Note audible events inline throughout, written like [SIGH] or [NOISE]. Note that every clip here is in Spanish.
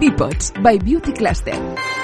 Bipods by Beauty Cluster.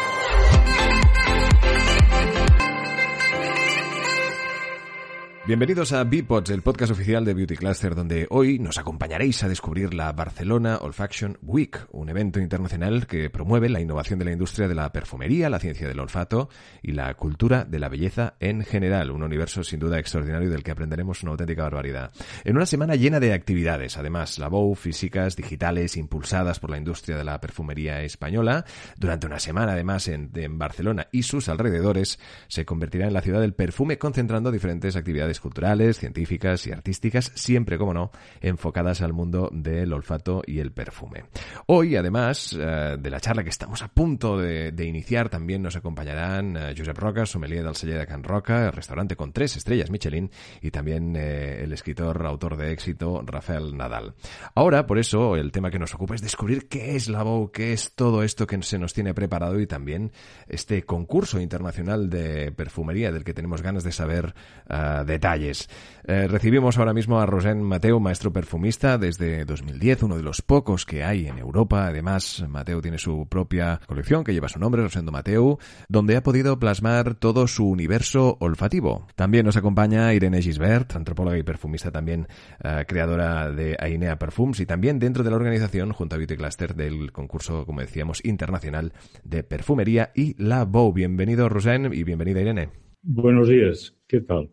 Bienvenidos a Bipods, el podcast oficial de Beauty Cluster, donde hoy nos acompañaréis a descubrir la Barcelona Olfaction Week, un evento internacional que promueve la innovación de la industria de la perfumería, la ciencia del olfato y la cultura de la belleza en general. Un universo sin duda extraordinario del que aprenderemos una auténtica barbaridad. En una semana llena de actividades, además, la físicas, digitales, impulsadas por la industria de la perfumería española. Durante una semana, además, en Barcelona y sus alrededores, se convertirá en la ciudad del perfume, concentrando diferentes actividades culturales, científicas y artísticas, siempre, como no, enfocadas al mundo del olfato y el perfume. Hoy, además eh, de la charla que estamos a punto de, de iniciar, también nos acompañarán eh, Josep Roca, sommelier del celler de Can Roca, el restaurante con tres estrellas Michelin, y también eh, el escritor, autor de éxito, Rafael Nadal. Ahora, por eso, el tema que nos ocupa es descubrir qué es la BOW, qué es todo esto que se nos tiene preparado y también este concurso internacional de perfumería del que tenemos ganas de saber uh, detalles. Eh, recibimos ahora mismo a Rosén Mateo, maestro perfumista desde 2010, uno de los pocos que hay en Europa. Además, Mateo tiene su propia colección que lleva su nombre, Rosendo Mateo, donde ha podido plasmar todo su universo olfativo. También nos acompaña Irene Gisbert, antropóloga y perfumista también, uh, creadora de Ainea Perfumes y también dentro de la organización, junto a Beauty Cluster, del concurso, como decíamos, internacional de perfumería y la BOW. Bienvenido, Rosén, y bienvenida, Irene. Buenos días, ¿qué tal?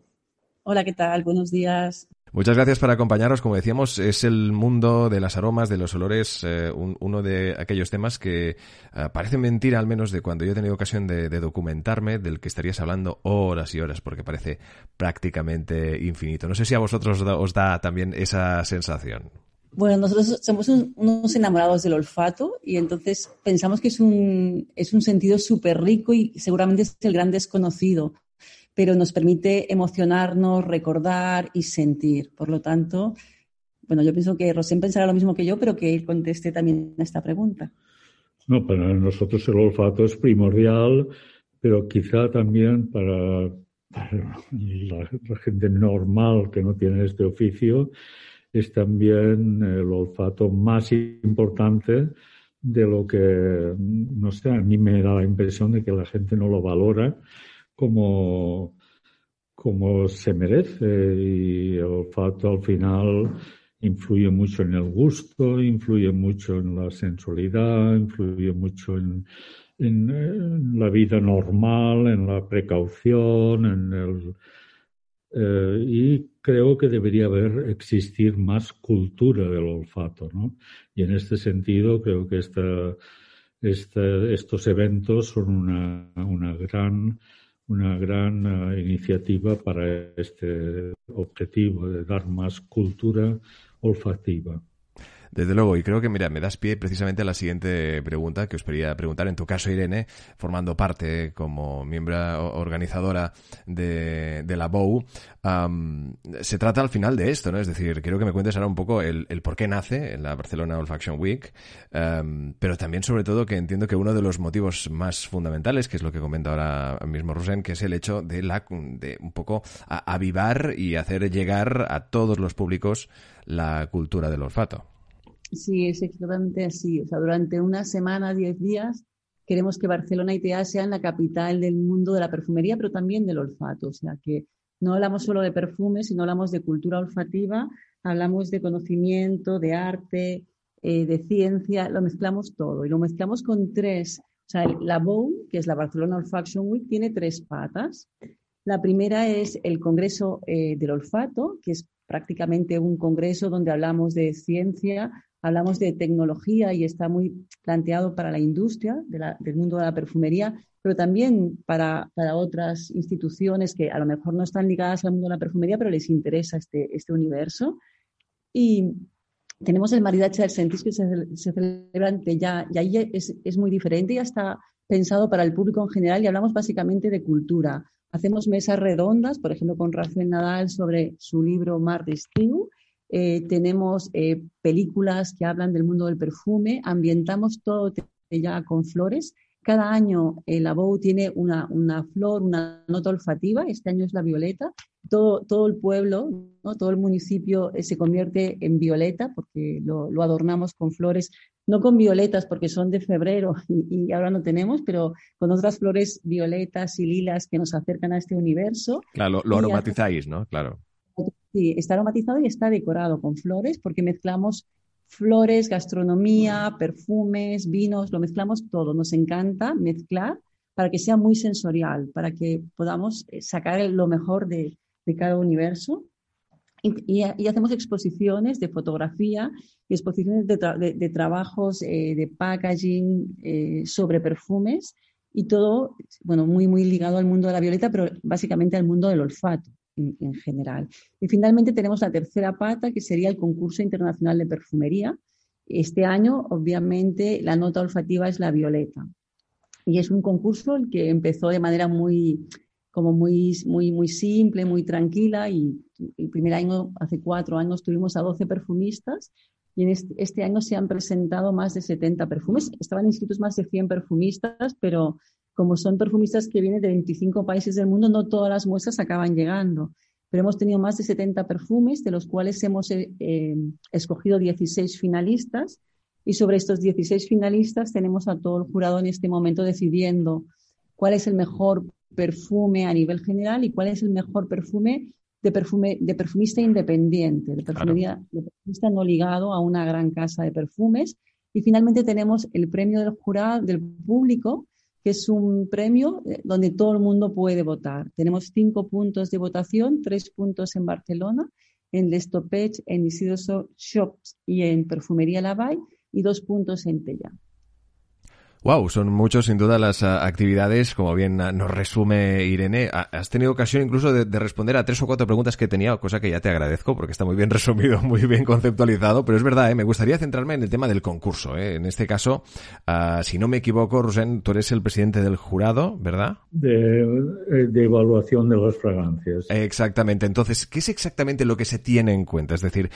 Hola, ¿qué tal? Buenos días. Muchas gracias por acompañarnos. Como decíamos, es el mundo de las aromas, de los olores, eh, un, uno de aquellos temas que uh, parece mentira, al menos de cuando yo he tenido ocasión de, de, documentarme, del que estarías hablando horas y horas, porque parece prácticamente infinito. No sé si a vosotros os da, os da también esa sensación. Bueno, nosotros somos un, unos enamorados del olfato y entonces pensamos que es un, es un sentido súper rico y seguramente es el gran desconocido pero nos permite emocionarnos, recordar y sentir. Por lo tanto, bueno, yo pienso que Rosén pensará lo mismo que yo, pero que él conteste también a esta pregunta. No, para nosotros el olfato es primordial, pero quizá también para, para la, la, gente normal que no tiene este oficio, es también el olfato más importante de lo que, no sé, a mí me da la impresión de que la gente no lo valora como, como se merece y el olfato al final influye mucho en el gusto, influye mucho en la sensualidad, influye mucho en, la vida normal, en la precaución, en el, eh, y creo que debería haber existir más cultura del olfato, ¿no? Y en este sentido creo que estos eventos son una, una gran una gran uh, iniciativa para este objetivo de dar más cultura olfativa. Desde luego, y creo que, mira, me das pie precisamente a la siguiente pregunta que os quería preguntar. En tu caso, Irene, formando parte como miembro organizadora de, la BOU, se trata al final de esto, ¿no? Es decir, quiero que me cuentes ahora un poco el, por qué nace en la Barcelona Olfaction Week, pero también, sobre todo, que entiendo que uno de los motivos más fundamentales, que es lo que comenta ahora mismo Rosén, que es el hecho de, la, de un poco avivar y hacer llegar a todos los públicos la cultura del olfato. Sí, es exactamente así. O sea, durante una semana, diez días, queremos que Barcelona ITA sean la capital del mundo de la perfumería, pero también del olfato. O sea, que no hablamos solo de perfume, sino hablamos de cultura olfativa, hablamos de conocimiento, de arte, eh, de ciencia, lo mezclamos todo y lo mezclamos con tres. O sea, la BOW, que es la Barcelona Olfaction Week, tiene tres patas. La primera es el Congreso eh, del Olfato, que es prácticamente un congreso donde hablamos de ciencia, hablamos de tecnología y está muy planteado para la industria del mundo de la perfumería, pero también para, para, otras instituciones que a lo mejor no están ligadas al mundo de la perfumería, pero les interesa este, este universo. Y tenemos el maridaje del Sentis que se, celebra ya, y ahí es, es muy diferente, ya está pensado para el público en general y hablamos básicamente de cultura. Hacemos mesas redondas, por ejemplo, con Rafael Nadal sobre su libro Mar de. Eh, tenemos eh, películas que hablan del mundo del perfume, ambientamos todo ya con flores. Cada año el Abou tiene una, una, flor, una nota olfativa, este año es la violeta. Todo, todo el pueblo, ¿no? todo el municipio eh, se convierte en violeta porque lo, lo adornamos con flores no con violetas porque son de febrero [LAUGHS] y, ahora no tenemos, pero con otras flores violetas y lilas que nos acercan a este universo. Claro, lo, aromatizáis, ¿no? Claro. Sí, está aromatizado y está decorado con flores porque mezclamos flores, gastronomía, perfumes, vinos, lo mezclamos todo. Nos encanta mezclar para que sea muy sensorial, para que podamos eh, sacar lo mejor de, cada universo. Y, hacemos exposiciones de fotografía y exposiciones de, trabajos eh, de packaging eh, sobre perfumes y todo, bueno, muy, muy ligado al mundo de la violeta, pero básicamente al mundo del olfato en, general. Y finalmente tenemos la tercera pata, que sería el concurso internacional de perfumería. Este año, obviamente, la nota olfativa es la violeta. Y es un concurso el que empezó de manera muy, como muy, muy, muy simple, muy tranquila. Y el primer año, hace cuatro años, tuvimos a 12 perfumistas y en este, este, año se han presentado más de 70 perfumes. Estaban inscritos más de 100 perfumistas, pero como son perfumistas que vienen de 25 países del mundo, no todas las muestras acaban llegando. Pero hemos tenido más de 70 perfumes, de los cuales hemos eh, eh, escogido 16 finalistas. Y sobre estos 16 finalistas tenemos a todo el jurado en este momento decidiendo cuál es el mejor perfume a nivel general y cuál es el mejor perfume de, perfume, de perfumista independiente, de, perfumería, de perfumista no ligado a una gran casa de perfumes. Y finalmente tenemos el premio del jurado, del público, que es un premio eh, donde todo el mundo puede votar. Tenemos cinco puntos de votación, tres puntos en Barcelona, en Lestopech, en Isidro Shops y en Perfumería Lavay y dos puntos en Tella. Wow, son muchos sin duda las ah, actividades, como bien ah, nos resume Irene. Ah, has tenido ocasión incluso de, responder a tres o cuatro preguntas que tenía, cosa que ya te agradezco porque está muy bien [LAUGHS] resumido, muy bien conceptualizado, pero es verdad, ¿eh? me gustaría centrarme en el tema del concurso. ¿eh? En este caso, si no me equivoco, Rosén, tú eres el presidente del jurado, ¿verdad? De, eh, de evaluación de las fragancias. Exactamente. Entonces, ¿qué es exactamente lo que se tiene en cuenta? Es decir,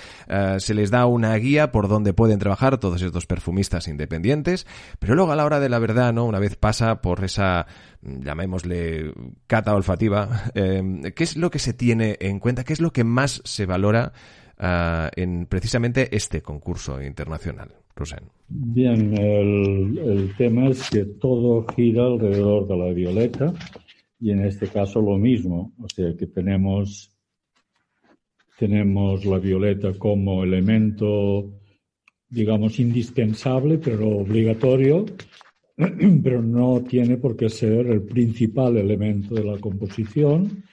se les da una guía por donde pueden trabajar todos estos perfumistas independientes, pero luego a la hora de la verdad, ¿no? Una vez pasa por esa, llamémosle, cata olfativa, [LAUGHS] em, ¿qué es lo que se tiene en cuenta? ¿Qué es lo que más se valora ah, en precisamente este concurso internacional? Rosén. Bien, el, el tema es que todo gira alrededor de la violeta y en este caso lo mismo, o sea que tenemos, tenemos la violeta como elemento digamos, indispensable, pero obligatorio, [CLEARS THROAT] pero no tiene por qué ser el principal elemento de la composición.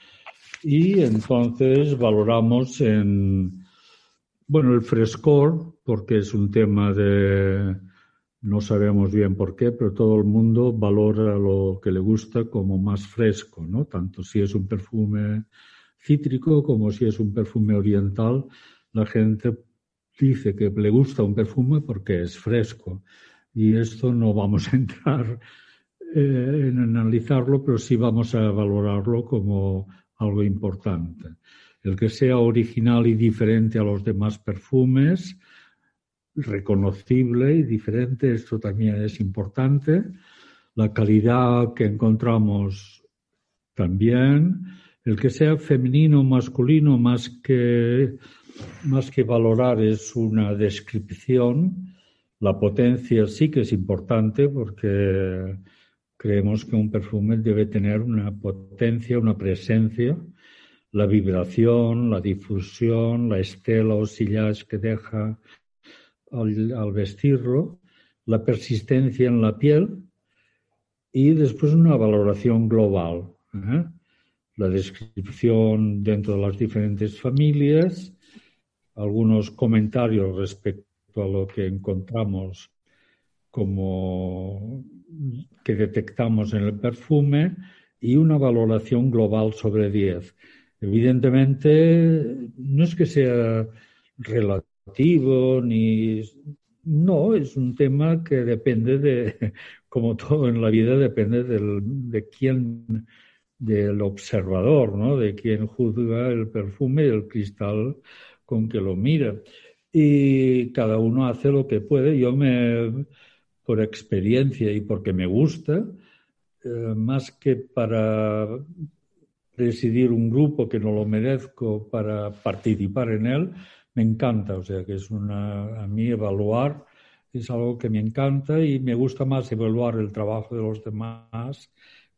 Y entonces valoramos en, bueno, el frescor, porque es un tema de, no sabemos bien por qué, pero todo el mundo valora lo que le gusta como más fresco, ¿no? Tanto si es un perfume cítrico como si es un perfume oriental, la gente dice que le gusta un perfume porque es fresco y esto no vamos a entrar eh, en analizarlo, pero sí vamos a valorarlo como algo importante. El que sea original y diferente a los demás perfumes, reconocible y diferente, esto también es importante. La calidad que encontramos también. El que sea femenino o masculino, más que, más que valorar, es una descripción la potencia sí que es importante porque creemos que un perfume debe tener una potencia, una presencia, la vibración, la difusión, la estela o sillage que deja al, vestirlo, la persistencia en la piel y después una valoración global. ¿eh? La descripción dentro de las diferentes familias, algunos comentarios respecto a lo que encontramos como que detectamos en el perfume y una valoración global sobre 10. Evidentemente, no es que sea relativo ni no, es un tema que depende de, [LAUGHS] como todo en la vida, depende del, de quién, del observador, ¿no? De quién juzga el perfume y el cristal con que lo mira. Y cada uno hace lo que puede. Yo me, por experiencia y porque me gusta, eh, más que para presidir un grupo que no lo merezco para participar en él, me encanta, o sea que es una, a mí evaluar es algo que me encanta y me gusta más evaluar el trabajo de los demás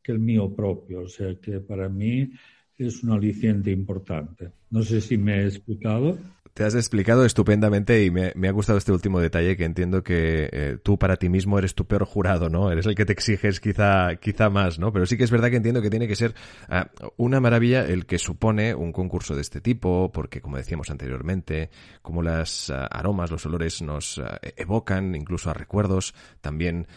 que el mío propio, o sea que para mí es un aliciente importante. No sé si me he explicado. Te has explicado estupendamente y me, ha gustado este último detalle que entiendo que eh, tú para ti mismo eres tu peor jurado, ¿no? Eres el que te exiges quizá, quizá más, ¿no? Pero sí que es verdad que entiendo que tiene que ser ah, una maravilla el que supone un concurso de este tipo, porque como decíamos anteriormente, como las ah, aromas, los olores nos ah, evocan incluso a recuerdos, también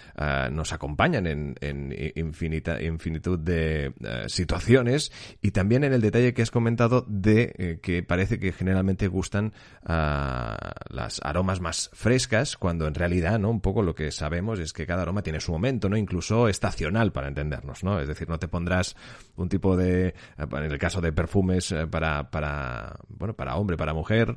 nos acompañan en, en infinita, infinitud de situaciones y también en el detalle que has comentado de eh, que parece que generalmente gustan las aromas más frescas, cuando en realidad, ¿no? Un poco lo que sabemos es que cada aroma tiene su momento, ¿no? Incluso estacional para entendernos, ¿no? Es decir, no te pondrás un tipo de, en el caso de perfumes eh, para, para, bueno, para hombre, para mujer,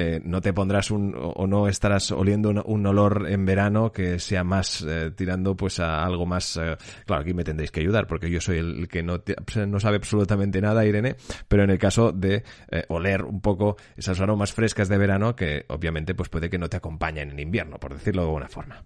eh, no te pondrás un o no estarás oliendo un, olor en verano que sea más eh, tirando pues a algo más eh, claro aquí me tendréis que ayudar porque yo soy el, que no, no sabe absolutamente nada Irene pero en el caso de oler un poco esas aromas frescas de verano que obviamente pues puede que no te acompañen en invierno por decirlo de alguna forma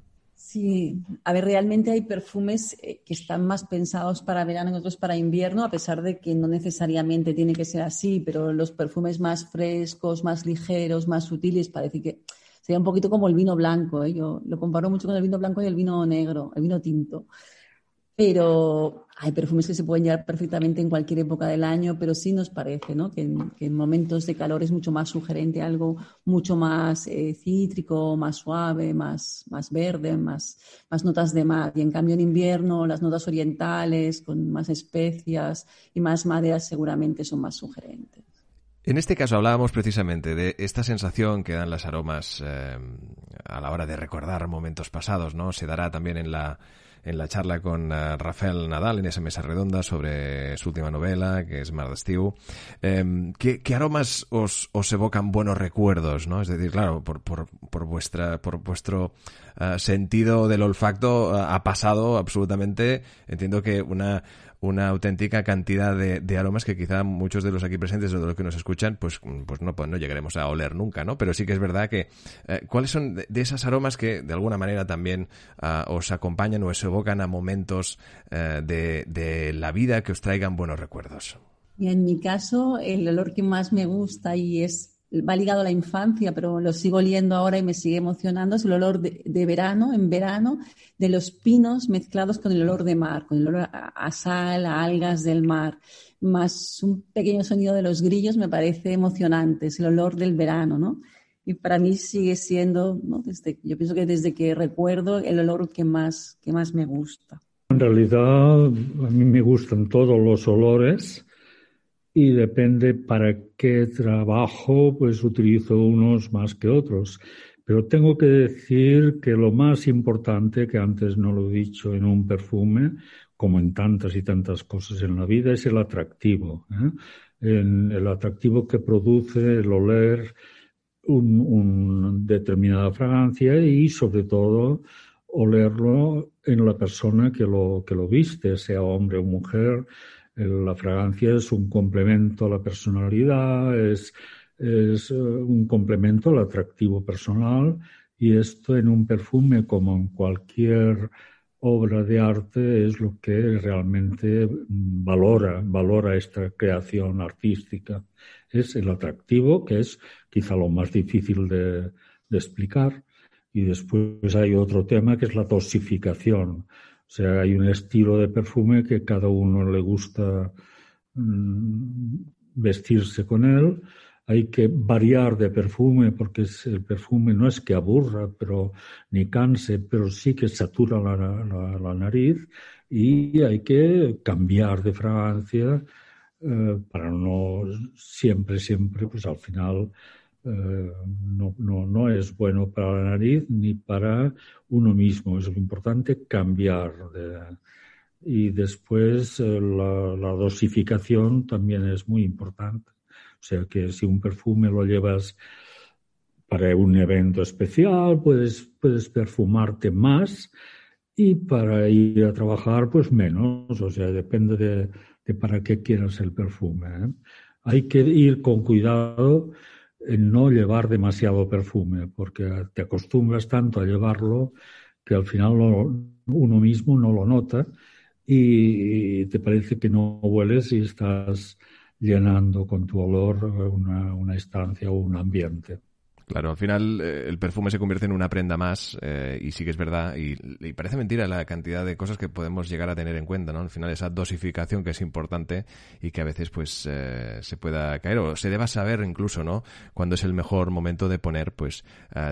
Sí, a ver, realmente hay perfumes eh, que están más pensados para verano y otros para invierno, a pesar de que no necesariamente tiene que ser así, pero los perfumes más frescos, más ligeros, más sutiles, parece que sería un poquito como el vino blanco. ¿eh? Yo lo comparo mucho con el vino blanco y el vino negro, el vino tinto. Pero hay perfumes que se pueden llevar perfectamente en cualquier época del año, pero sí nos parece ¿no? que, en, momentos de calor es mucho más sugerente algo mucho más eh, cítrico, más suave, más, más verde, más, más notas de mar. Y en cambio en invierno las notas orientales con más especias y más maderas seguramente son más sugerentes. En este caso hablábamos precisamente de esta sensación que dan las aromas eh, a la hora de recordar momentos pasados, ¿no? Se dará también en la en la charla con uh, Rafael Nadal en esa mesa redonda sobre su última novela, que es Mar d'Estiu. Eh, ¿qué, ¿qué, aromas os, os, evocan buenos recuerdos, no? Es decir, claro, por, por, por vuestra, por vuestro uh, sentido del olfacto uh, ha pasado absolutamente, entiendo que una, una auténtica cantidad de, aromas que quizá muchos de los aquí presentes o de los que nos escuchan, pues, pues no, pues no llegaremos a oler nunca, ¿no? Pero sí que es verdad que, eh, ¿cuáles son de, esas aromas que de alguna manera también ah, os acompañan o os evocan a momentos eh, de, de la vida que os traigan buenos recuerdos? Y en mi caso, el olor que más me gusta y es va ligado a la infancia, pero lo sigo oliendo ahora y me sigue emocionando, es el olor de, verano, en verano, de los pinos mezclados con el olor de mar, con el olor a, sal, a algas del mar, más un pequeño sonido de los grillos me parece emocionante, es el olor del verano, ¿no? Y para mí sigue siendo, ¿no? desde, yo pienso que desde que recuerdo, el olor que más, que más me gusta. En realidad, a mí me gustan todos los olores y depende para qué trabajo, pues utilizo unos más que otros. Pero tengo que decir que lo más importante, que antes no lo he dicho en un perfume, como en tantas y tantas cosas en la vida, es el atractivo. ¿eh? el atractivo que produce el oler una determinada fragancia y sobre todo olerlo en la persona que lo, que lo viste, sea hombre o mujer, la fragancia es un complemento a la personalidad, es, eh, un complemento al atractivo personal y esto en un perfume como en cualquier obra de arte es lo que realmente valora, valora esta creación artística. Es el atractivo, que es quizá lo más difícil de, de explicar. Y después hay otro tema que es la dosificación. O sea, hay un estilo de perfume que cada uno le gusta mm, vestirse con él. Hay que variar de perfume porque el perfume no es que aburra, pero ni canse, pero sí que satura la, nariz y hay que cambiar de fragancia eh, para no siempre, siempre, pues al final no, no, no, es bueno para la nariz ni para uno mismo. Es importante cambiar. y después eh, la, dosificación también es muy importante. O sea que si un perfume lo llevas para un evento especial, puedes, puedes perfumarte más y para ir a trabajar, pues menos. O sea, depende de, para qué quieras el perfume. ¿eh? Hay que ir con cuidado no llevar demasiado perfume, porque te acostumbras tanto a llevarlo que al final uno mismo no lo nota y te parece que no hueles y estás llenando con tu olor una, una estancia o un ambiente. Claro, al final eh, el perfume se convierte en una prenda más eh, y sí que es verdad y, parece mentira la cantidad de cosas que podemos llegar a tener en cuenta, ¿no? Al final esa dosificación que es importante y que a veces pues eh, se pueda caer o se deba saber incluso, ¿no? Cuando es el mejor momento de poner pues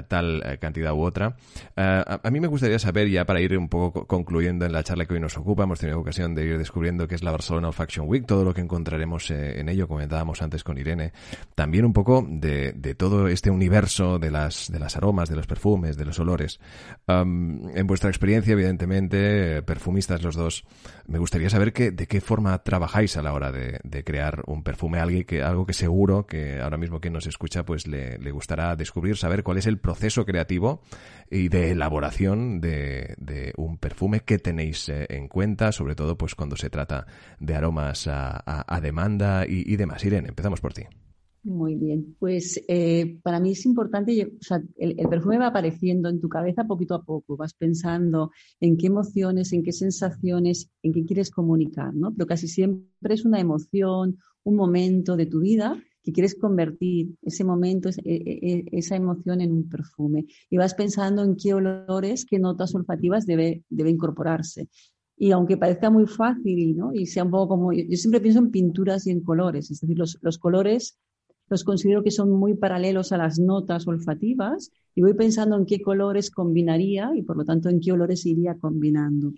tal cantidad u otra. A, a, mí me gustaría saber ya para ir un poco concluyendo en la charla que hoy nos ocupa, hemos tenido ocasión de ir descubriendo qué es la Barcelona Fashion Week, todo lo que encontraremos en ello, comentábamos antes con Irene, también un poco de todo este universo de las, de las aromas, de los perfumes, de los olores. en vuestra experiencia, evidentemente, perfumistas los dos, me gustaría saber que, de qué forma trabajáis a la hora de, crear un perfume, algo que, algo que seguro que ahora mismo quien nos escucha pues le, gustará descubrir, saber cuál es el proceso creativo y de elaboración de, un perfume que tenéis eh, en cuenta, sobre todo pues cuando se trata de aromas a, demanda y, y demás. Irene, empezamos por ti. Muy bien, pues eh, para mí es importante, o sea, el, perfume va apareciendo en tu cabeza poquito a poco, vas pensando en qué emociones, en qué sensaciones, en qué quieres comunicar, ¿no? Pero casi siempre es una emoción, un momento de tu vida que quieres convertir ese momento, e, e, e, esa emoción en un perfume. Y vas pensando en qué olores, qué notas olfativas debe, debe incorporarse. Y aunque parezca muy fácil, ¿no? Y sea un poco como, yo siempre pienso en pinturas y en colores, es decir, los, los colores los considero que son muy paralelos a las notas olfativas y voy pensando en qué colores combinaría y por lo tanto en qué olores iría combinando.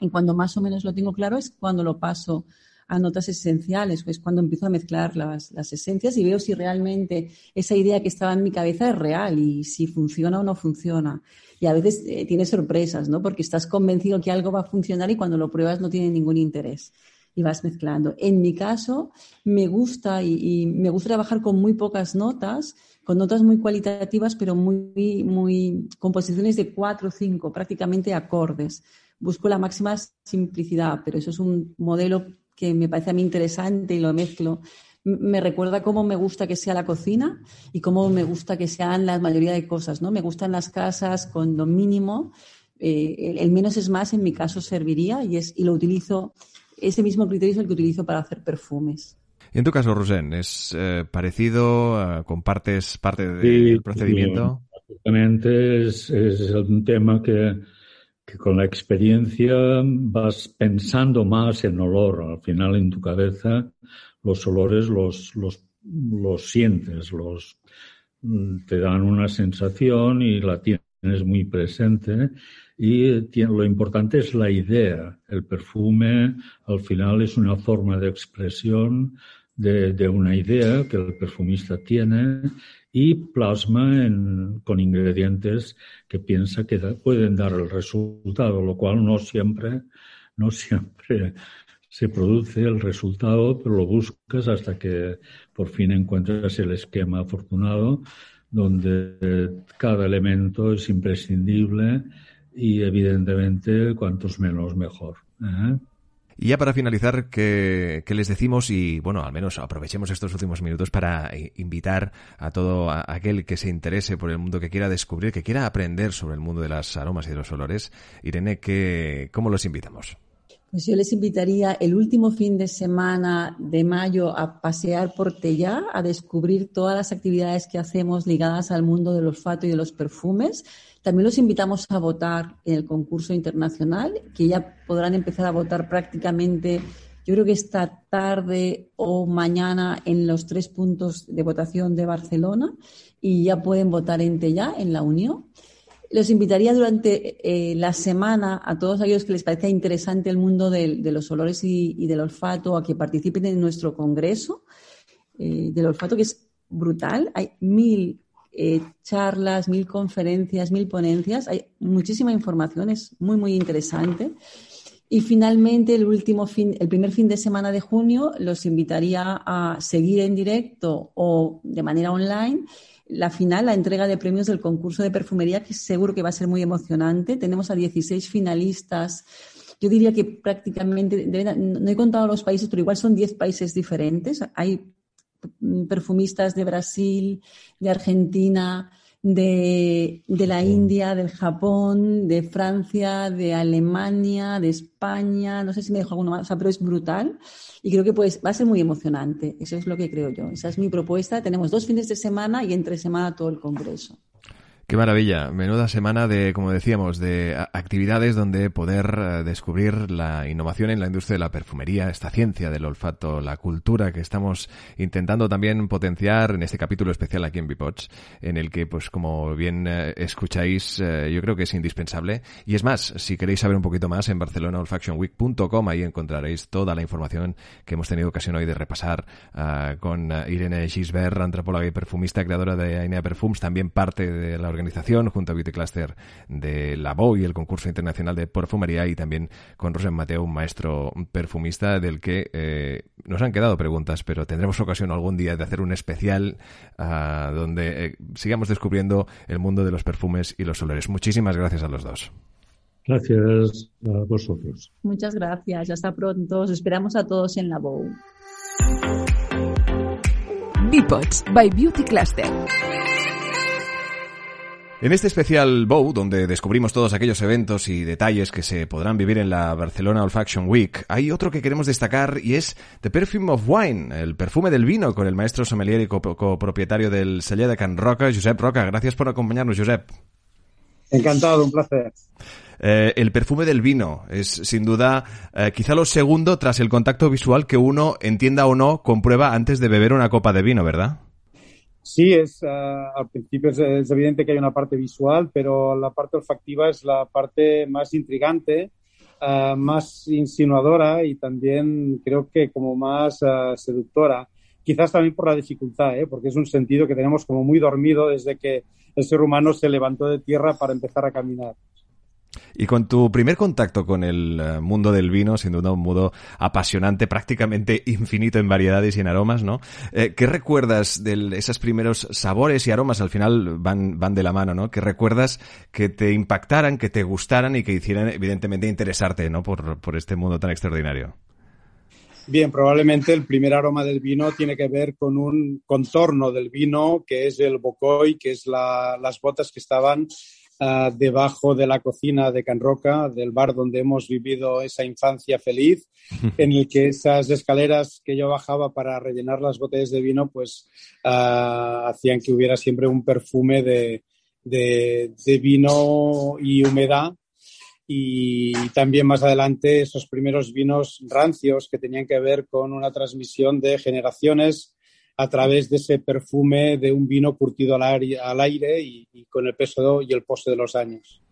Y cuando más o menos lo tengo claro es cuando lo paso a notas esenciales, pues cuando empiezo a mezclar las, esencias y veo si realmente esa idea que estaba en mi cabeza es real y si funciona o no funciona. Y a veces eh, tiene sorpresas, ¿no? Porque estás convencido que algo va a funcionar y cuando lo pruebas no tiene ningún interés y vas mezclando. En mi caso, me gusta y, me gusta trabajar con muy pocas notas, con notas muy cualitativas, pero muy, muy composiciones de cuatro o cinco, prácticamente acordes. Busco la máxima simplicidad, pero eso es un modelo que me parece a mí interesante y lo mezclo. Me recuerda cómo me gusta que sea la cocina y cómo me gusta que sean la mayoría de cosas, ¿no? Me gustan las casas con lo mínimo. Eh, el, menos es más, en mi caso, serviría y, es, y lo utilizo ese mismo criterio es el que utilizo para hacer perfumes. Y en tu caso, Rosén, ¿es eh, parecido? ¿Compartes parte del procedimiento? Exactamente, es, un tema que, con la experiencia vas pensando más en olor. Al final, en tu cabeza, los olores los, los, los sientes, los, te dan una sensación y la tienes muy presente y lo importante es la idea. El perfume al final es una forma de expresión de, una idea que el perfumista tiene y plasma con ingredientes que piensa que pueden dar el resultado, lo cual no siempre, no siempre se produce el resultado, pero lo buscas hasta que por fin encuentras el esquema afortunado donde cada elemento es imprescindible y evidentemente cuantos menos mejor. ¿eh? Y ya para finalizar, ¿qué, les decimos? Y bueno, al menos aprovechemos estos últimos minutos para invitar a todo aquel que se interese por el mundo, que quiera descubrir, que quiera aprender sobre el mundo de las aromas y de los olores. Irene, ¿qué, ¿cómo los invitamos? Pues yo les invitaría el último fin de semana de mayo a pasear por Tellá, a descubrir todas las actividades que hacemos ligadas al mundo del olfato y de los perfumes también los invitamos a votar en el concurso internacional, que ya podrán empezar a votar prácticamente, yo creo que esta tarde o mañana en los tres puntos de votación de Barcelona y ya pueden votar en ya en la Unión. Los invitaría durante eh, la semana a todos aquellos que les parezca interesante el mundo de, los olores y, del olfato a que participen en nuestro congreso eh, del olfato, que es brutal. Hay mil eh, charlas, mil conferencias, mil ponencias. Hay muchísima información, es muy, muy interesante. Y finalmente, el último fin, el primer fin de semana de junio, los invitaría a seguir en directo o de manera online la final, la entrega de premios del concurso de perfumería, que seguro que va a ser muy emocionante. Tenemos a 16 finalistas. Yo diría que prácticamente, no he contado los países, pero igual son 10 países diferentes. Hay perfumistas de Brasil, de Argentina, de, la India, del Japón, de Francia, de Alemania, de España, no sé si me dejo alguno más, pero es brutal y creo que pues, va a ser muy emocionante. Eso es lo que creo yo. Esa es mi propuesta. Tenemos dos fines de semana y entre semana todo el Congreso. Qué maravilla, menuda semana de, como decíamos, de actividades donde poder eh, descubrir la innovación en la industria de la perfumería, esta ciencia del olfato, la cultura que estamos intentando también potenciar en este capítulo especial aquí en Bipots, en el que, pues como bien eh, escucháis, eh, yo creo que es indispensable. Y es más, si queréis saber un poquito más, en barcelonaolfactionweek.com ahí encontraréis toda la información que hemos tenido ocasión hoy de repasar con Irene Gisbert, antropóloga y perfumista, creadora de Ainea Perfumes, también parte de la organización, junto a Beauty Cluster de la BO y el concurso internacional de perfumería, y también con Rosen Mateo, un maestro perfumista del que eh, nos han quedado preguntas, pero tendremos ocasión algún día de hacer un especial uh, donde eh, sigamos descubriendo el mundo de los perfumes y los olores. Muchísimas gracias a los dos. Gracias a vosotros. Muchas gracias. Hasta pronto. Os esperamos a todos en la BOW. Bipods by Beauty Cluster. En este especial Bow, donde descubrimos todos aquellos eventos y detalles que se podrán vivir en la Barcelona Olfaction Week, hay otro que queremos destacar y es The Perfume of Wine, el perfume del vino, con el maestro sommelier y copropietario del Celler de Can Roca, Josep Roca. Gracias por acompañarnos, Josep. Encantado, un placer. Eh, el perfume del vino es sin duda eh, quizá lo segundo tras el contacto visual que uno, entienda o no, comprueba antes de beber una copa de vino, ¿verdad? Sí, es, ah, al principio es, evidente que hay una parte visual, pero la parte olfactiva es la parte más intrigante, ah, más insinuadora y también creo que como más ah, seductora. Quizás también por la dificultad, ¿eh? porque es un sentido que tenemos como muy dormido desde que el ser humano se levantó de tierra para empezar a caminar. Y con tu primer contacto con el eh, mundo del vino, sin duda un mundo apasionante, prácticamente infinito en variedades y en aromas, ¿no? Eh, ¿Qué recuerdas de esos primeros sabores y aromas? Al final van, van de la mano, ¿no? ¿Qué recuerdas que te impactaran, que te gustaran y que hicieran, evidentemente, interesarte, ¿no? Por, por este mundo tan extraordinario. Bien, probablemente el primer aroma del vino tiene que ver con un contorno del vino, que es el bocoy, que es las botas que estaban Ah, debajo de la cocina de Can Roca, del bar donde hemos vivido esa infancia feliz, [LAUGHS] en el que esas escaleras que yo bajaba para rellenar las botellas de vino, pues uh, hacían que hubiera siempre un perfume de, de, de vino y humedad. Y también más adelante esos primeros vinos rancios que tenían que ver con una transmisión de generaciones a través de ese perfume de un vino curtido al aire, y, con el peso y el pozo de los años.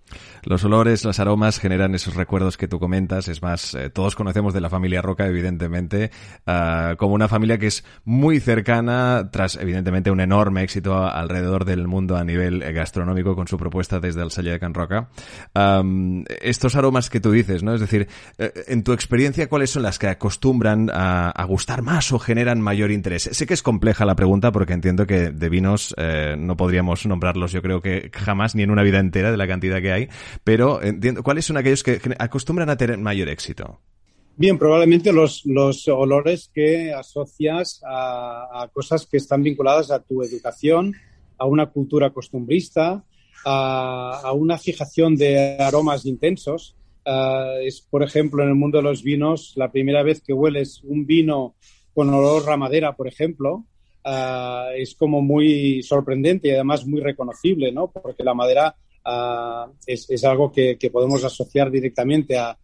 Los olores, los aromas generan esos recuerdos que tú comentas. Es más, eh, todos conocemos de la familia Roca, evidentemente, uh, como una familia que es muy cercana, tras evidentemente un enorme éxito alrededor del mundo a nivel gastronómico con su propuesta desde el sello de Can Roca. Estos aromas que tú dices, ¿no? Es decir, eh, en tu experiencia, ¿cuáles son las que acostumbran a, a, gustar más o generan mayor interés? Sé que es compleja la pregunta porque entiendo que de vinos eh, no podríamos nombrarlos, yo creo que jamás, ni en una vida entera de la cantidad que hay pero entiendo, ¿cuáles son aquellos que acostumbran a tener mayor éxito? Bien, probablemente los, los olores que asocias a, a, cosas que están vinculadas a tu educación, a una cultura costumbrista, a, a una fijación de aromas intensos. Uh, es, por ejemplo, en el mundo de los vinos, la primera vez que hueles un vino con olor a madera, por ejemplo, uh, es como muy sorprendente y además muy reconocible, ¿no? Porque la madera es, algo que, podemos asociar directamente a,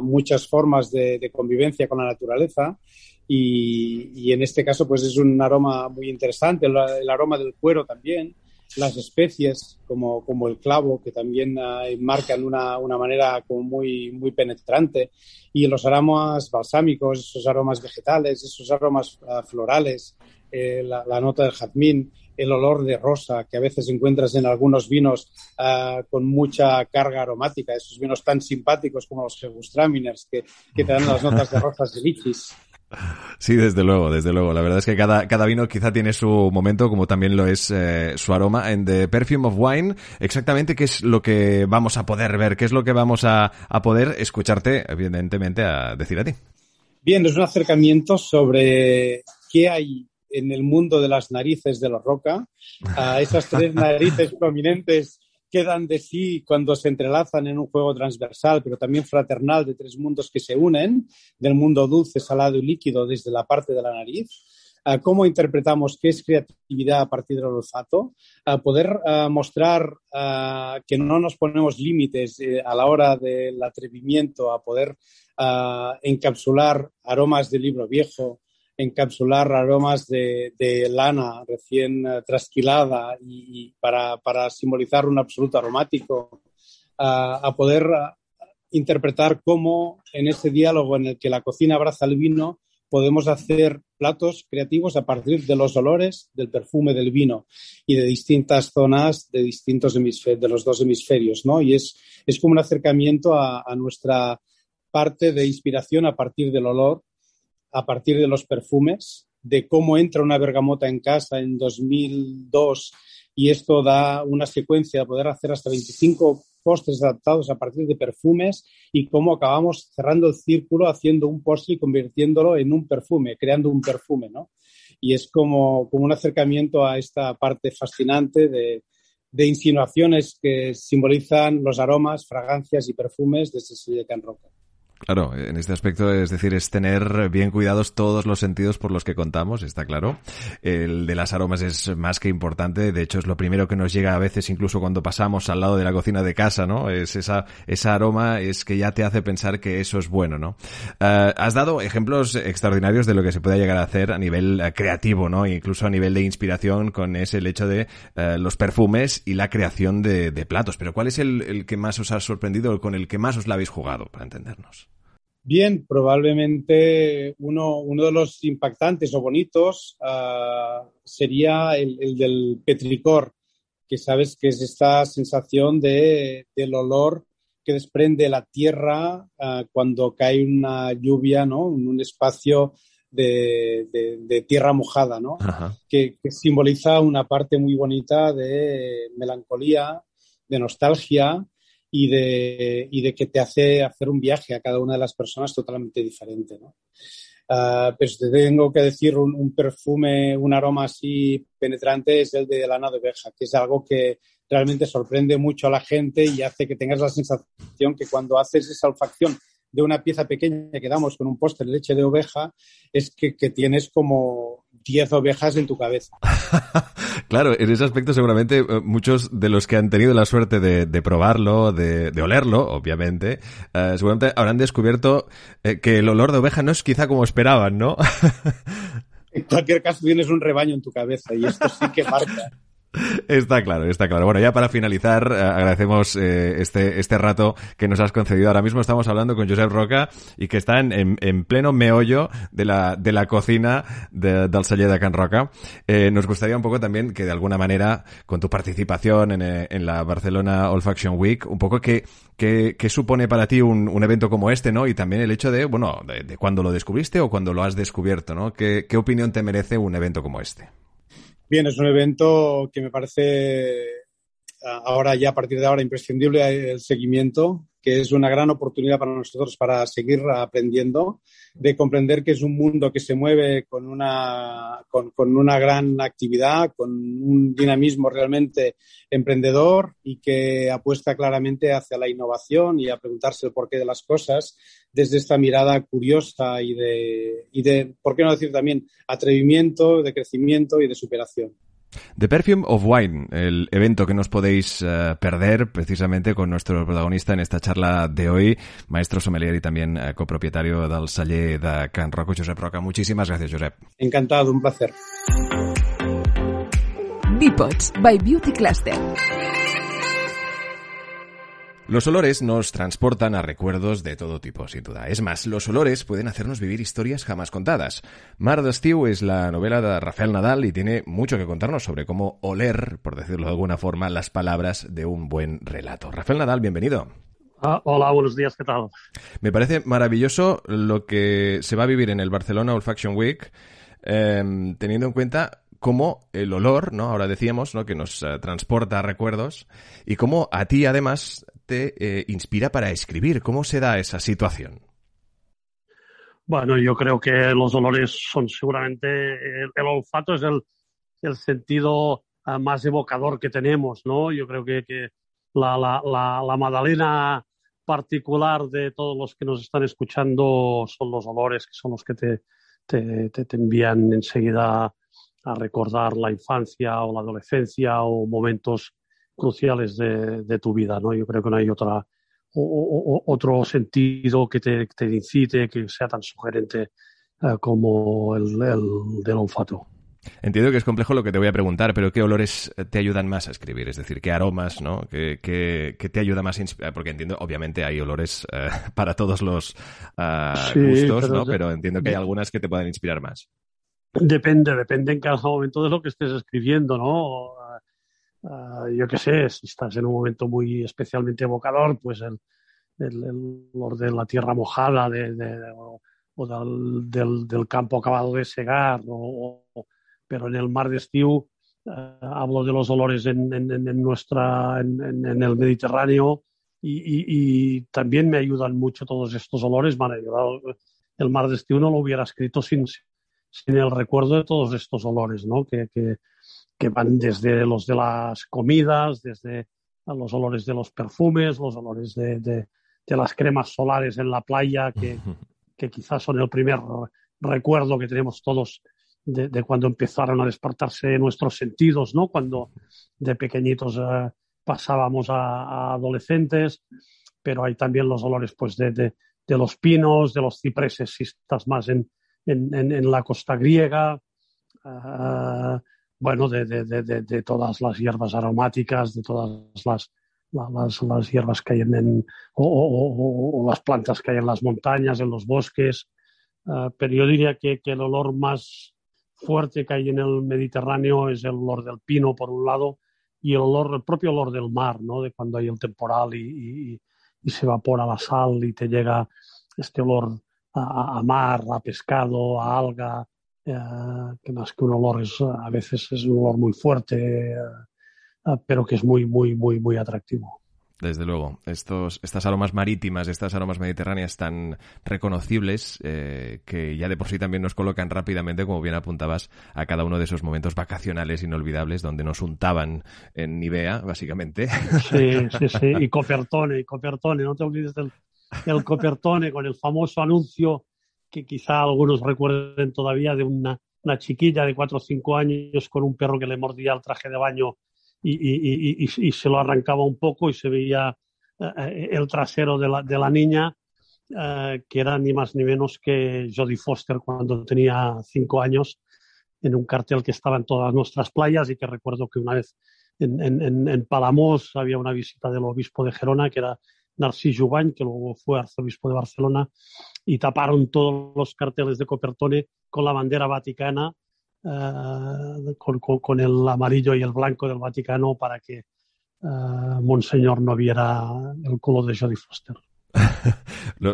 muchas formas de, convivencia con la naturaleza. Y, en este caso, pues es un aroma muy interesante, el, aroma del cuero también, las especies como, como el clavo, que también uh, marcan una, una, manera como muy, muy penetrante, y los aromas balsámicos, esos aromas vegetales, esos aromas uh, florales, la, nota del jazmín, el olor de rosa que a veces encuentras en algunos vinos con mucha carga aromática, esos vinos tan simpáticos como los Gegustraminers que, que te dan las notas de rosas de lichis. Sí, desde luego, desde luego. La verdad es que cada, cada vino quizá tiene su momento, como también lo es eh, su aroma. En The Perfume of Wine, exactamente qué es lo que vamos a poder ver, qué es lo que vamos a, a poder escucharte, evidentemente, a decir a ti. Bien, es un acercamiento sobre qué hay en el mundo de las narices de los Roca, a esas tres [LAUGHS] narices prominentes quedan de sí cuando se entrelazan en un juego transversal, pero también fraternal de tres mundos que se unen, del mundo dulce, salado y líquido desde la parte de la nariz. cómo interpretamos qué es creatividad a partir del olfato, a poder mostrar que no nos ponemos límites eh, a la hora del atrevimiento, a poder encapsular aromas de libro viejo, encapsular aromas de, lana recién eh, trasquilada y, para, simbolizar un absoluto aromático, a, poder interpretar cómo en ese diálogo en el que la cocina abraza el vino podemos hacer platos creativos a partir de los olores, del perfume del vino y de distintas zonas de distintos hemisferios, de los dos hemisferios, ¿no? Y es, es como un acercamiento a nuestra parte de inspiración a partir del olor a partir de los perfumes, de cómo entra una bergamota en casa en 2002 y esto da una secuencia de poder hacer hasta 25 postres adaptados a partir de perfumes y cómo acabamos cerrando el círculo haciendo un postre y convirtiéndolo en un perfume, creando un perfume, ¿no? Y es como, un acercamiento a esta parte fascinante de, de insinuaciones que simbolizan los aromas, fragancias y perfumes de Cecilia Can Roca. Claro, en este aspecto es decir, es tener bien cuidados todos los sentidos por los que contamos, está claro. El de las aromas es más que importante, de hecho es lo primero que nos llega a veces incluso cuando pasamos al lado de la cocina de casa, ¿no? Es esa, esa aroma es que ya te hace pensar que eso es bueno, ¿no? Eh, has dado ejemplos extraordinarios de lo que se puede llegar a hacer a nivel eh, creativo, ¿no? Incluso a nivel de inspiración con ese el hecho de eh, los perfumes y la creación de, de platos. Pero ¿cuál es el, el que más os ha sorprendido o con el que más os la habéis jugado, para entendernos? Bien, probablemente uno, uno de los impactantes o bonitos uh, sería el, el, del petricor, que sabes que es esta sensación de, del olor que desprende la tierra uh, cuando cae una lluvia, ¿no? En un espacio de, de, de tierra mojada, ¿no? Que, que, simboliza una parte muy bonita de melancolía, de nostalgia y de, y de que te hace hacer un viaje a cada una de las personas totalmente diferente. ¿no? Uh, si te tengo que decir un, un, perfume, un aroma así penetrante es el de lana de oveja, que es algo que realmente sorprende mucho a la gente y hace que tengas la sensación que cuando haces esa olfacción de una pieza pequeña que damos con un póster de leche de oveja, es que, que tienes como 10 ovejas en tu cabeza. [LAUGHS] claro, en ese aspecto seguramente eh, muchos de los que han tenido la suerte de, de probarlo, de, de, olerlo, obviamente, uh, seguramente habrán descubierto eh, que el olor de oveja no es quizá como esperaban, ¿no? [LAUGHS] en cualquier caso tienes un rebaño en tu cabeza y esto sí que marca. Está claro, está claro. Bueno, ya para finalizar, eh, agradecemos eh, este, este rato que nos has concedido. Ahora mismo estamos hablando con Josep Roca y que está en, en, pleno meollo de la, de la cocina de, del celler de Can Roca. Eh, nos gustaría un poco también que de alguna manera, con tu participación en, en la Barcelona Olfaction Week, un poco que, que, que supone para ti un, un, evento como este, ¿no? Y también el hecho de, bueno, de, de cuando lo descubriste o cuando lo has descubierto, ¿no? ¿Qué, ¿Qué opinión te merece un evento como este? Bien, es un evento que me parece ahora ya a partir de ahora imprescindible el seguimiento que es una gran oportunidad para nosotros para seguir aprendiendo, de comprender que es un mundo que se mueve con una, con, con una gran actividad, con un dinamismo realmente emprendedor y que apuesta claramente hacia la innovación y a preguntarse el porqué de las cosas desde esta mirada curiosa y de, y de, ¿por qué no decir también, atrevimiento, de crecimiento y de superación. The Perfume of Wine, el evento que nos podéis uh, perder precisamente con nuestro protagonista en esta charla de hoy, maestro sommelier y también uh, copropietario del celler de Can Roca, Josep Roca. Muchísimas gracias, Josep. Encantado, un placer. Bipods by Beauty Cluster. Los olores nos transportan a recuerdos de todo tipo, sin duda. Es más, los olores pueden hacernos vivir historias jamás contadas. Mar de es la novela de Rafael Nadal y tiene mucho que contarnos sobre cómo oler, por decirlo de alguna forma, las palabras de un buen relato. Rafael Nadal, bienvenido. Ah, hola, buenos días, ¿qué tal? Me parece maravilloso lo que se va a vivir en el Barcelona Olfaction Week, em, teniendo en cuenta cómo el olor, ¿no? Ahora decíamos, ¿no? Que nos eh, transporta a recuerdos y cómo a ti además te eh, inspira para escribir. ¿Cómo se da esa situación? Bueno, yo creo que los olores son seguramente, el, olfato es el, el sentido eh, más evocador que tenemos, ¿no? Yo creo que, la, la, la, la, Madalena particular de todos los que nos están escuchando son los olores, que son los que te, te, te envían enseguida a recordar la infancia o la adolescencia o momentos cruciales de, tu vida, ¿no? Yo creo que no hay otra, otro sentido que te, incite, que sea tan sugerente eh, como el, del olfato. Entiendo que es complejo lo que te voy a preguntar, pero ¿qué olores te ayudan más a escribir? Es decir, ¿qué aromas, no? ¿Qué, te ayuda más a inspirar? Porque entiendo, obviamente hay olores eh, [LAUGHS] para todos los eh, gustos, ¿no? Pero entiendo que hay algunas que te pueden inspirar más. Depende, depende en cada momento de lo que estés escribiendo, ¿no? Uh, yo qué sé, si estás en un momento muy especialmente evocador, pues el, el, el olor de la tierra mojada de, de, o, o del, del, del, campo acabado de segar, o, o, pero en el mar de Estiu uh, hablo de los olores en, en, en nuestra, en, en, el Mediterráneo y, y, y, también me ayudan mucho todos estos olores, me han ayudado. El mar de Estiu no lo hubiera escrito sin, sin el recuerdo de todos estos olores, ¿no? Que, que, que van desde los de las comidas, desde los olores de los perfumes, los olores de, de, de las cremas solares en la playa, que, [LAUGHS] que, quizás son el primer recuerdo que tenemos todos de, de, cuando empezaron a despertarse nuestros sentidos, ¿no? Cuando de pequeñitos eh, pasábamos a, a, adolescentes, pero hay también los olores pues de, los pinos, de los cipreses, si estás más en, en, en, en la costa griega, uh, bueno, de, de, de, de, todas las hierbas aromáticas, de todas las, las, las hierbas que hay en, o, o, o, las plantas que hay las montañas, en los bosques. Uh, pero yo diría que, que, el olor más fuerte que hay en el Mediterráneo es el olor del pino, por un lado, y el olor, el propio olor del mar, ¿no? De cuando hay el temporal y, y, y se evapora la sal y te llega este olor a, a mar, a pescado, a alga, que más que un olor es, a veces es un olor muy fuerte, pero que es muy, muy, muy, muy atractivo. Desde luego, estos, estas aromas marítimas, estas aromas mediterráneas tan reconocibles eh, que ya de por sí también nos colocan rápidamente, como bien apuntabas, a cada uno de esos momentos vacacionales inolvidables donde nos untaban en Nivea, básicamente. Sí, sí, sí, [LAUGHS] y Copertone, y Copertone, no te olvides del, el Copertone con el famoso anuncio que quizá algunos recuerden todavía de una, una chiquilla de cuatro o cinco años con un perro que le mordía el traje de baño y, y, y, y se lo arrancaba un poco y se veía eh, el trasero de la, de la niña, eh, que era ni más ni menos que Jodie Foster cuando tenía cinco años, en un cartel que estaba en todas nuestras playas y que recuerdo que una vez en, en, en Palamos había una visita del obispo de Gerona, que era Narcís Jubany, que luego fue arzobispo de Barcelona, y taparon todos los carteles de Copertone con la bandera vaticana, uh, con, con, con, el amarillo y el blanco del Vaticano para que uh, Monseñor no viera el culo de Jodie Foster. [LAUGHS]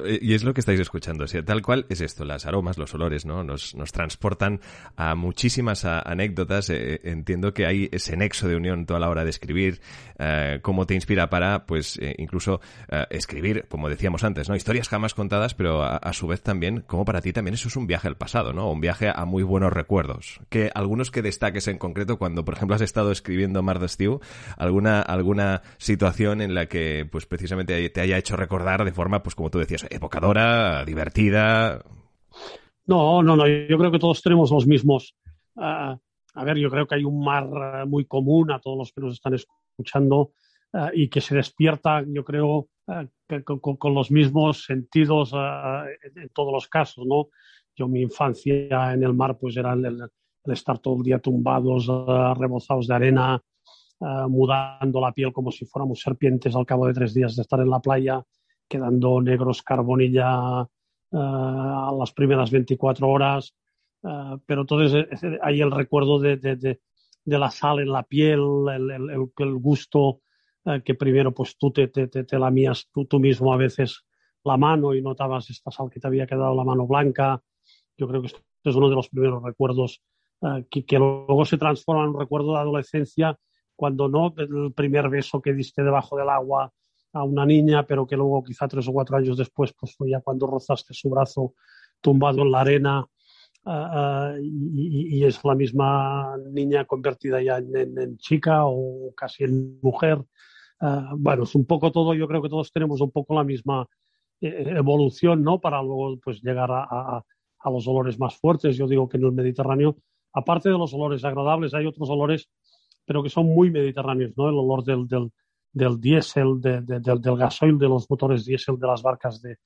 Eh, y es lo que estáis escuchando. O sea, tal cual es esto, las aromas, los olores, ¿no? Nos, nos transportan a muchísimas anécdotas. Eh, entiendo que hay ese nexo de unión toda la hora de escribir, eh, cómo te inspira para, pues, eh, incluso eh, escribir, como decíamos antes, ¿no? Historias jamás contadas, pero a, a, su vez también, como para ti también eso es un viaje al pasado, ¿no? Un viaje a muy buenos recuerdos. Que algunos que destaques en concreto cuando, por ejemplo, has estado escribiendo Mar de Stew, alguna, alguna situación en la que, pues, precisamente te haya hecho recordar de forma, pues, como tú decías, evocadora, divertida. No, no, no. Yo creo que todos tenemos los mismos. Uh, a ver, yo creo que hay un mar uh, muy común a todos los que nos están escuchando uh, y que se despierta, yo creo, con, con, los mismos sentidos en todos los casos, ¿no? Yo mi infancia en el mar pues era el, el estar todo el día tumbados, rebozados de arena, mudando la piel como si fuéramos serpientes al cabo de tres días de estar en la playa, quedando negros carbonilla a las primeras 24 horas. pero entonces hay el recuerdo de, de, de, la sal en la piel, el, el, el gusto que primero pues tú te, te, te, lamías tú, tú mismo a veces la mano y notabas esta sal que te había quedado la mano blanca. Yo creo que esto es uno de los primeros recuerdos uh, que, que, luego se transforma en un recuerdo de adolescencia, cuando no el primer beso que diste debajo del agua a una niña, pero que luego quizá tres o cuatro años después, pues fue ya cuando rozaste su brazo tumbado en la arena uh, uh, y, es la misma niña convertida ya en, chica o casi en mujer. bueno, es un poco todo, yo creo que todos tenemos un poco la misma eh, evolución, ¿no? Para luego pues llegar a, los olores más fuertes. Yo digo que en el Mediterráneo, aparte de los olores agradables, hay otros olores, pero que son muy mediterráneos, ¿no? El olor del, del diésel, de, de, del, del, gasoil de los motores diésel de las barcas de,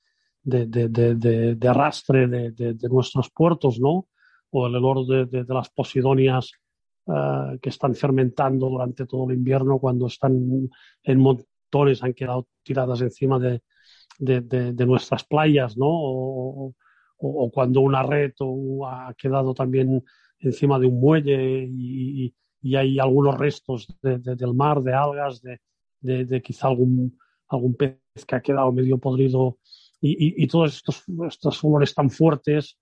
de arrastre de, nuestros puertos, ¿no? O el olor de, las posidonias uh, que están fermentando durante todo el invierno cuando están en montones, han quedado tiradas encima de, nuestras playas, ¿no? O, o, o, cuando una red ha quedado también encima de un muelle y, y hay algunos restos de, del mar, de algas, de, quizá algún, algún pez que ha quedado medio podrido y, y todos estos, estos olores tan fuertes,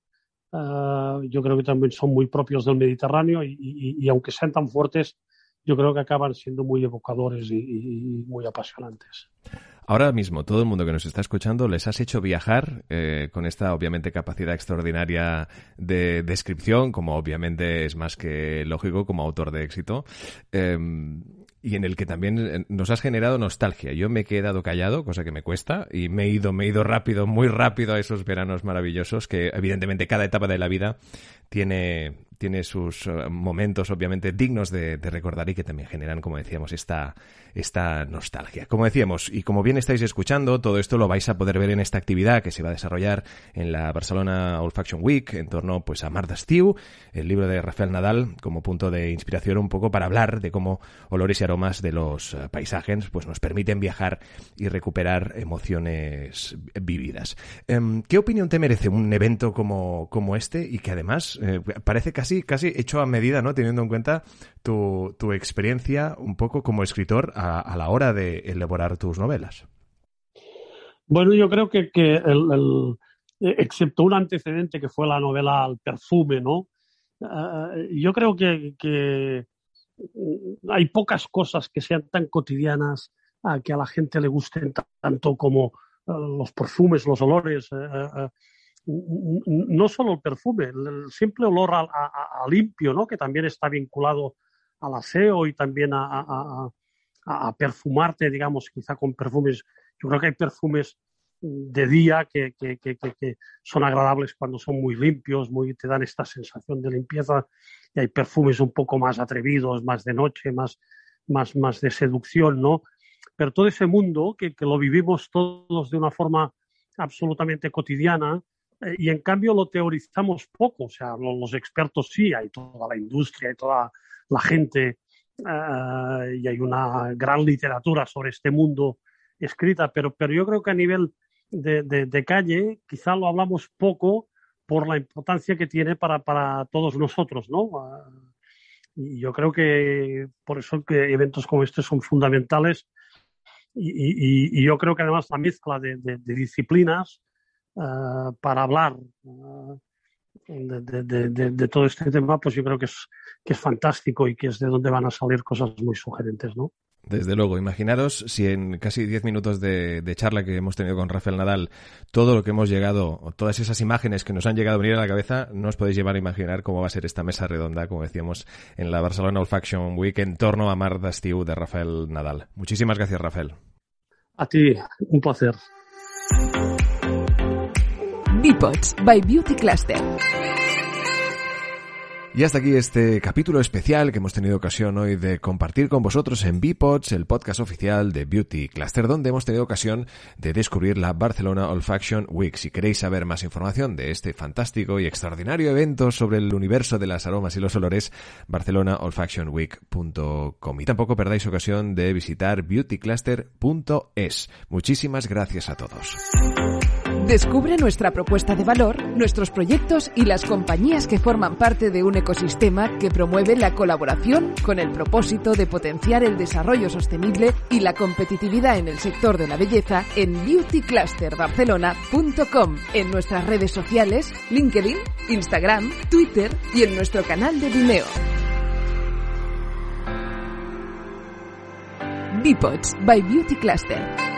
uh, yo creo que también son muy propios del Mediterráneo y, aunque sean tan fuertes, yo creo que acaban siendo muy evocadores y muy apasionantes. Ahora mismo, todo el mundo que nos está escuchando, les has hecho viajar eh, con esta, obviamente, capacidad extraordinaria de descripción, como obviamente es más que lógico como autor de éxito. Eh, y en el que también eh, nos has generado nostalgia. Yo me he quedado callado, cosa que me cuesta, y me he ido, me he ido rápido, muy rápido a esos veranos maravillosos que evidentemente cada etapa de la vida tiene, tiene sus eh, momentos obviamente dignos de, recordar y que también generan, como decíamos, esta, esta nostalgia. Como decíamos, y como bien estáis escuchando, todo esto lo vais a poder ver en esta actividad que se va a desarrollar en la Barcelona Olfaction Week en torno pues a Marta Stew, el libro de Rafael Nadal, como punto de inspiración un poco para hablar de cómo olores y aromas de los eh, paisajes pues nos permiten viajar y recuperar emociones vividas. Em, ¿Qué opinión te merece un evento como, como este y que además eh, parece casi, casi hecho a medida, ¿no? Teniendo en cuenta tu, tu experiencia un poco como escritor a, la hora de elaborar tus novelas. Bueno, yo creo que, que el, el, excepto un antecedente que fue la novela Al perfume, ¿no? Uh, yo creo que, que hay pocas cosas que sean tan cotidianas uh, que a la gente le gusten tanto como los perfumes, los olores. No solo el perfume, el simple olor a, limpio, ¿no? que también está vinculado al aseo y también a, a, perfumarte, digamos, quizá con perfumes. Yo creo que hay perfumes de día que, que, que, que, son agradables cuando son muy limpios, muy, te dan esta sensación de limpieza, y hay perfumes un poco más atrevidos, más de noche, más, más, más de seducción, ¿no? Pero todo ese mundo que, lo vivimos todos de una forma absolutamente cotidiana, y en cambio lo teorizamos poco, o sea, los, los expertos sí, hay toda la industria, hay toda la gente, uh, y hay una gran literatura sobre este mundo escrita, pero, pero yo creo que a nivel de, de, de, calle, quizá lo hablamos poco por la importancia que tiene para, para todos nosotros, ¿no? Y yo creo que por eso que eventos como este son fundamentales y, y, y yo creo que además la mezcla de, de disciplinas uh, para hablar uh, de, todo este tema, pues yo creo que es, que es fantástico y que es de donde van a salir cosas muy sugerentes, ¿no? Desde luego, imaginaros si en casi 10 minutos de, de, charla que hemos tenido con Rafael Nadal, todo lo que hemos llegado, o todas esas imágenes que nos han llegado a venir a la cabeza, no os podéis llevar a imaginar cómo va a ser esta mesa redonda, como decíamos, en la Barcelona Olfaction Week en torno a Mar d'Estiu de Rafael Nadal. Muchísimas gracias, Rafael. A ti, un placer. Bipods by Beauty Cluster. Y hasta aquí este capítulo especial que hemos tenido ocasión hoy de compartir con vosotros en Bipods, el podcast oficial de Beauty Cluster, donde hemos tenido ocasión de descubrir la Barcelona Olfaction Week. Si queréis saber más información de este fantástico y extraordinario evento sobre el universo de las aromas y los olores, barcelonaolfactionweek.com. Y tampoco perdáis ocasión de visitar beautycluster.es. Muchísimas gracias a todos. Descubre nuestra propuesta de valor, nuestros proyectos y las compañías que forman parte de un ecosistema que promueve la colaboración con el propósito de potenciar el desarrollo sostenible y la competitividad en el sector de la belleza en beautyclusterbarcelona.com, en nuestras redes sociales, LinkedIn, Instagram, Twitter y en nuestro canal de Vimeo. Bipods by Beauty Cluster.